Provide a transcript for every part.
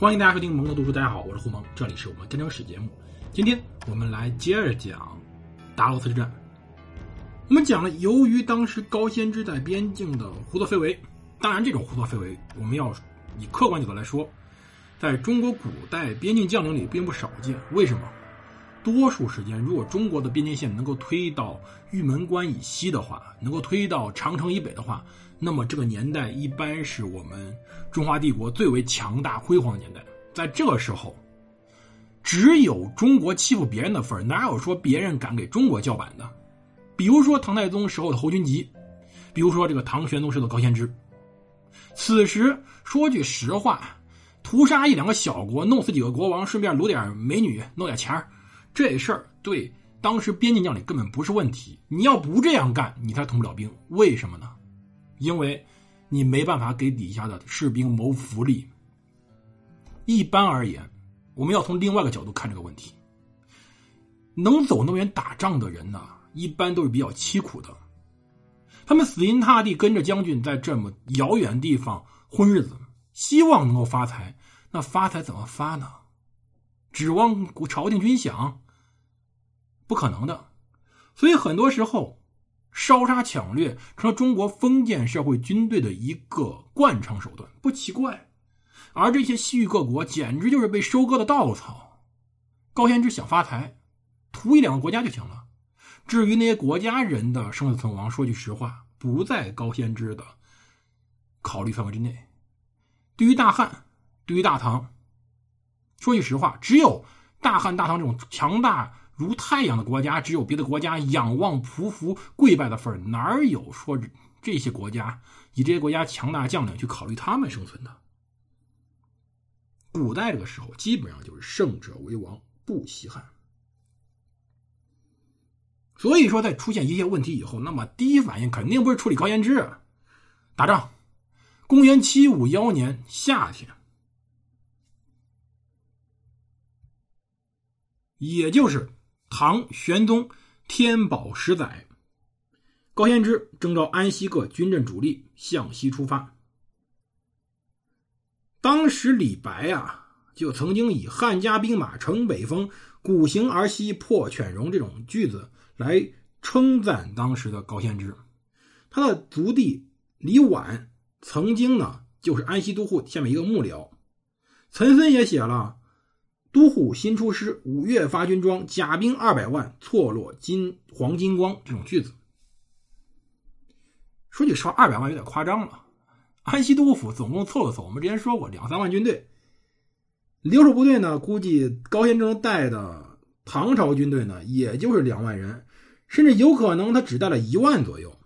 欢迎大家收听蒙的读书。大家好，我是胡蒙，这里是我们战争史节目。今天我们来接着讲达罗斯之战。我们讲了，由于当时高先知在边境的胡作非为，当然这种胡作非为，我们要以客观角度来说，在中国古代边境将领里并不少见。为什么？多数时间，如果中国的边境线能够推到玉门关以西的话，能够推到长城以北的话。那么这个年代一般是我们中华帝国最为强大辉煌的年代，在这个时候，只有中国欺负别人的份哪有说别人敢给中国叫板的？比如说唐太宗时候的侯君集，比如说这个唐玄宗时的高仙芝。此时说句实话，屠杀一两个小国，弄死几个国王，顺便掳点美女，弄点钱这事儿对当时边境将领根本不是问题。你要不这样干，你才统不了兵。为什么呢？因为，你没办法给底下的士兵谋福利。一般而言，我们要从另外一个角度看这个问题。能走那么远打仗的人呢，一般都是比较凄苦的。他们死心塌地跟着将军在这么遥远地方混日子，希望能够发财。那发财怎么发呢？指望朝廷军饷？不可能的。所以很多时候。烧杀抢掠成了中国封建社会军队的一个惯常手段，不奇怪。而这些西域各国简直就是被收割的稻草。高仙芝想发财，图一两个国家就行了。至于那些国家人的生死存亡，说句实话，不在高仙芝的考虑范围之内。对于大汉，对于大唐，说句实话，只有大汉、大唐这种强大。如太阳的国家，只有别的国家仰望、匍匐、跪拜的份儿，哪有说这些国家以这些国家强大将领去考虑他们生存的？古代这个时候，基本上就是胜者为王，不稀罕。所以说，在出现一些问题以后，那么第一反应肯定不是处理高言之，打仗。公元七五幺年夏天，也就是。唐玄宗天宝十载，高仙芝征召安西各军镇主力向西出发。当时李白啊，就曾经以“汉家兵马城北风，鼓行而西破犬戎”这种句子来称赞当时的高仙芝。他的族弟李婉曾经呢，就是安西都护下面一个幕僚。岑参也写了。都护新出师，五月发军装，甲兵二百万，错落金黄金光。这种句子，说句实话，二百万有点夸张了。安西都护府总共凑了凑，我们之前说过两三万军队，留守部队呢，估计高仙征带的唐朝军队呢，也就是两万人，甚至有可能他只带了一万左右，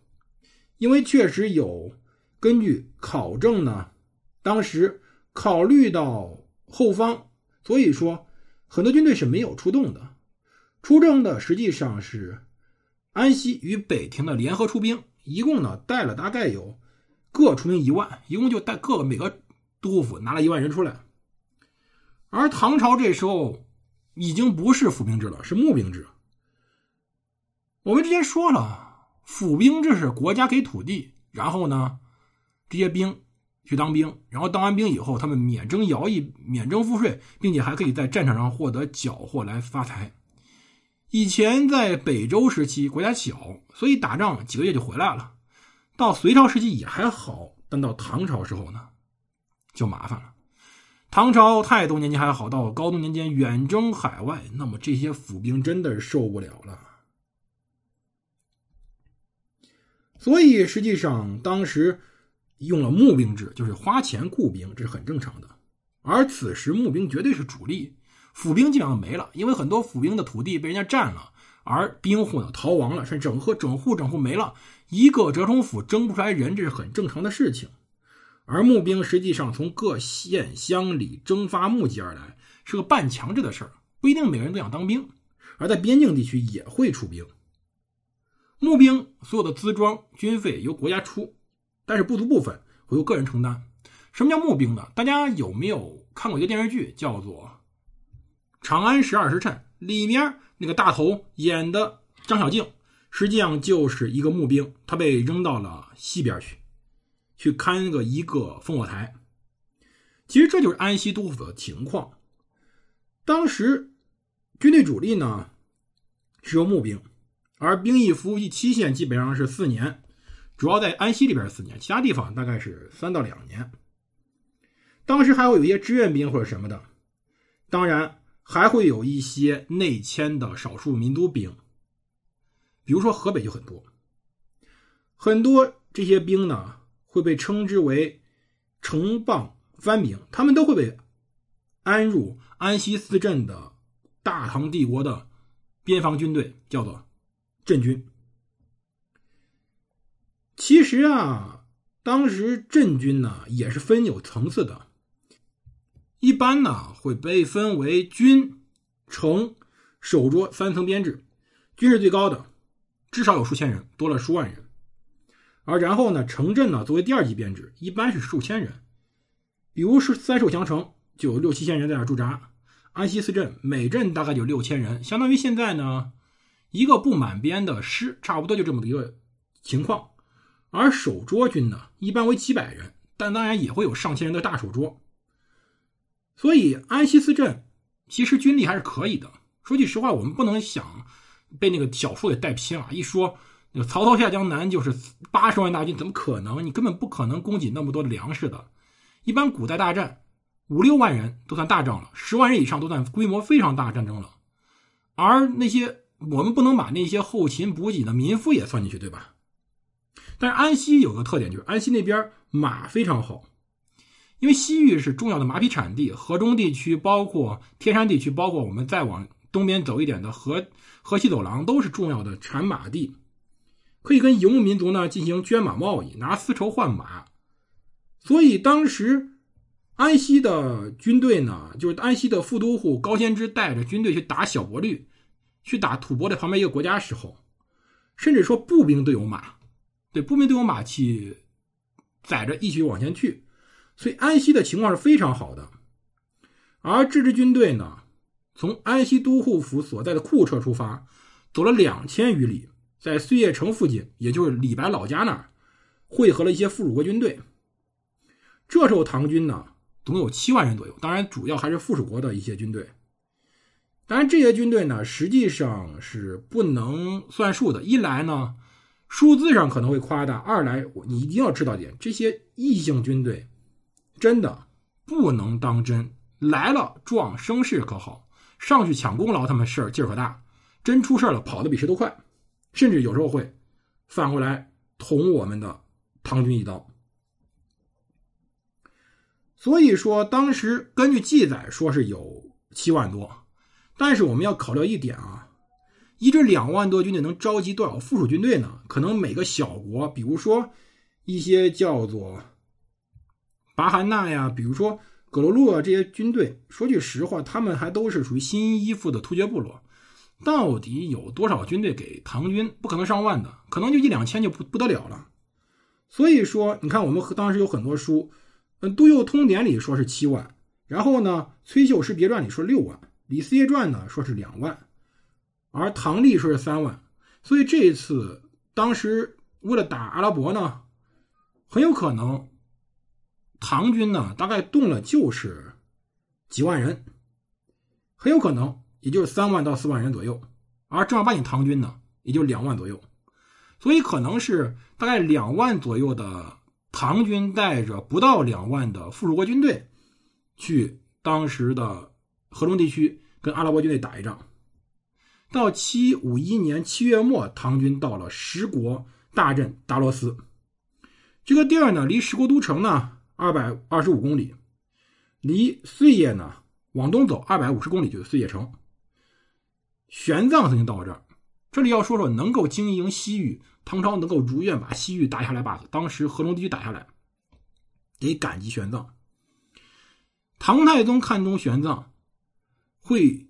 因为确实有根据考证呢，当时考虑到后方。所以说，很多军队是没有出动的，出征的实际上是安西与北庭的联合出兵，一共呢带了大概有各出兵一万，一共就带各个每个都府拿了一万人出来。而唐朝这时候已经不是府兵制了，是募兵制。我们之前说了，府兵制是国家给土地，然后呢这些兵。去当兵，然后当完兵以后，他们免征徭役、免征赋税，并且还可以在战场上获得缴获来发财。以前在北周时期国家小，所以打仗几个月就回来了。到隋朝时期也还好，但到唐朝时候呢，就麻烦了。唐朝太宗年间还好，到高宗年间远征海外，那么这些府兵真的是受不了了。所以实际上当时。用了募兵制，就是花钱雇兵，这是很正常的。而此时募兵绝对是主力，府兵基本上没了，因为很多府兵的土地被人家占了，而兵户呢逃亡了，甚至整户整户整户没了。一个折冲府征不出来人，这是很正常的事情。而募兵实际上从各县乡里征发募集而来，是个半强制的事儿，不一定每个人都想当兵。而在边境地区也会出兵，募兵所有的资装军费由国家出。但是不足部分会由个人承担。什么叫募兵呢？大家有没有看过一个电视剧，叫做《长安十二时辰》？里面那个大头演的张小静，实际上就是一个募兵，他被扔到了西边去，去看个一个烽火台。其实这就是安西都府的情况。当时军队主力呢是由募兵，而兵役服役期限基本上是四年，主要在安西里边四年，其他地方大概是三到两年。当时还会有一些志愿兵或者什么的，当然还会有一些内迁的少数民族兵，比如说河北就很多，很多这些兵呢会被称之为城邦藩兵，他们都会被安入安西四镇的大唐帝国的边防军队，叫做镇军。其实啊，当时镇军呢也是分有层次的。一般呢会被分为军、城、守捉三层编制，军是最高的，至少有数千人，多了数万人。而然后呢，城镇呢作为第二级编制，一般是数千人，比如是三守降城就有六七千人在那驻扎。安西四镇每镇大概就六千人，相当于现在呢一个不满编的师，差不多就这么一个情况。而守捉军呢一般为几百人，但当然也会有上千人的大守捉。所以安西四镇其实军力还是可以的。说句实话，我们不能想被那个小说给带偏了。一说那个曹操下江南就是八十万大军，怎么可能？你根本不可能供给那么多粮食的。一般古代大战五六万人都算大仗了，十万人以上都算规模非常大战争了。而那些我们不能把那些后勤补给的民夫也算进去，对吧？但是安西有个特点，就是安西那边马非常好。因为西域是重要的马匹产地，河中地区包括天山地区，包括我们再往东边走一点的河河西走廊，都是重要的产马地，可以跟游牧民族呢进行捐马贸易，拿丝绸换马。所以当时安西的军队呢，就是安西的副都护高仙芝带着军队去打小伯律，去打吐蕃的旁边一个国家时候，甚至说步兵都有马，对，步兵都有马去载着一起往前去。所以安西的情况是非常好的，而这支军队呢，从安西都护府所在的库车出发，走了两千余里，在碎叶城附近，也就是李白老家那儿，汇合了一些附属国军队。这时候唐军呢，总有七万人左右，当然主要还是附属国的一些军队。当然这些军队呢，实际上是不能算数的。一来呢，数字上可能会夸大；二来，你一定要知道点，这些异姓军队。真的不能当真，来了壮声势可好，上去抢功劳，他们事儿劲儿可大，真出事了跑得比谁都快，甚至有时候会反过来捅我们的唐军一刀。所以说，当时根据记载说是有七万多，但是我们要考虑一点啊，一支两万多军队能召集多少附属军队呢？可能每个小国，比如说一些叫做。巴汗纳呀，比如说葛罗洛啊，这些军队，说句实话，他们还都是属于新依附的突厥部落。到底有多少军队给唐军？不可能上万的，可能就一两千就不不得了了。所以说，你看我们当时有很多书，嗯，《杜佑通典》里说是七万，然后呢，《崔秀师别传》里说六万，《李嗣业传》呢说是两万，而唐历说是三万。所以这一次，当时为了打阿拉伯呢，很有可能。唐军呢，大概动了就是几万人，很有可能也就是三万到四万人左右，而正儿八经唐军呢，也就两万左右，所以可能是大概两万左右的唐军带着不到两万的附属国军队，去当时的河中地区跟阿拉伯军队打一仗。到七五一年七月末，唐军到了十国大镇达罗斯，这个地儿呢，离十国都城呢。二百二十五公里，离碎叶呢往东走二百五十公里就是碎叶城。玄奘曾经到过这儿。这里要说说能够经营西域，唐朝能够如愿把西域打下来，把当时河龙地区打下来，得感激玄奘。唐太宗看中玄奘，会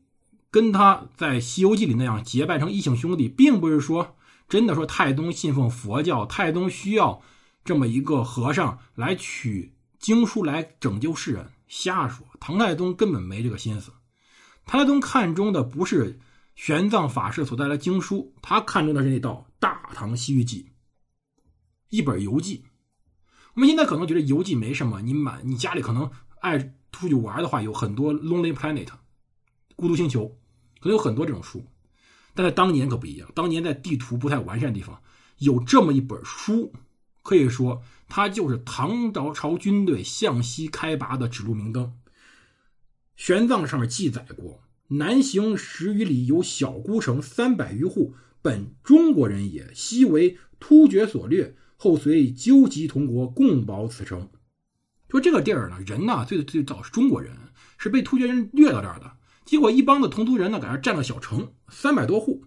跟他在《西游记》里那样结拜成异姓兄弟，并不是说真的说太宗信奉佛教，太宗需要这么一个和尚来取。经书来拯救世人，瞎说！唐太宗根本没这个心思。唐太宗看中的不是玄奘法师所带来经书，他看中的是那道《大唐西域记》，一本游记。我们现在可能觉得游记没什么，你满你家里可能爱出去玩的话，有很多《Lonely Planet》孤独星球，可能有很多这种书。但在当年可不一样，当年在地图不太完善的地方，有这么一本书，可以说它就是唐朝朝军队向西开拔的指路明灯。玄奘上面记载过：“南行十余里，有小孤城三百余户，本中国人也。昔为突厥所掠，后随纠集同国，共保此城。”说这个地儿呢，人呢最最早是中国人，是被突厥人掠到这儿的。结果一帮的同族人呢，在这占了小城，三百多户。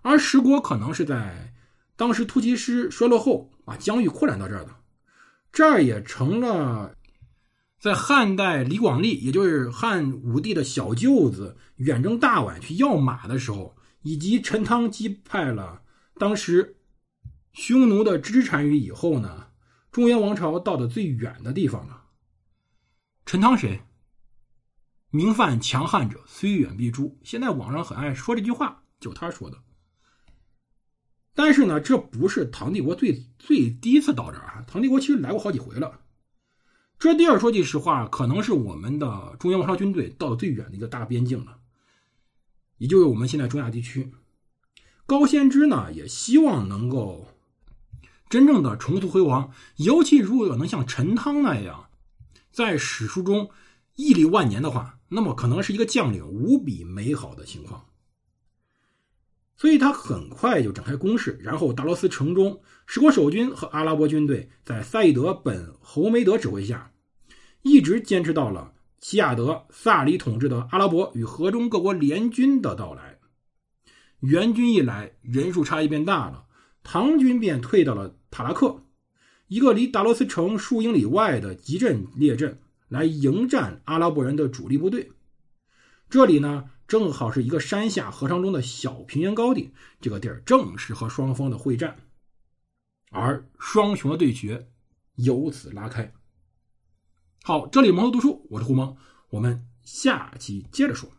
而石国可能是在当时突骑师衰落后，把疆域扩展到这儿的，这儿也成了在汉代李广利，也就是汉武帝的小舅子，远征大宛去要马的时候，以及陈汤击败了当时匈奴的支支单于以后呢，中原王朝到的最远的地方了。陈汤谁？明犯强汉者，虽远必诛。现在网上很爱说这句话，就他说的。但是呢，这不是唐帝国最最第一次到这儿啊！唐帝国其实来过好几回了。这地儿说句实话，可能是我们的中央王朝军队到最远的一个大边境了，也就是我们现在中亚地区。高仙芝呢，也希望能够真正的重塑辉煌，尤其如果能像陈汤那样，在史书中屹立万年的话。那么可能是一个将领无比美好的情况，所以他很快就展开攻势，然后达罗斯城中，十国守军和阿拉伯军队在赛义德本侯梅德指挥下，一直坚持到了齐亚德萨里统治的阿拉伯与河中各国联军的到来。援军一来，人数差异变大了，唐军便退到了塔拉克，一个离达罗斯城数英里外的集镇列阵。来迎战阿拉伯人的主力部队，这里呢正好是一个山下河床中的小平原高地，这个地儿正适合双方的会战，而双雄的对决由此拉开。好，这里蒙头读书，我是胡蒙，我们下期接着说。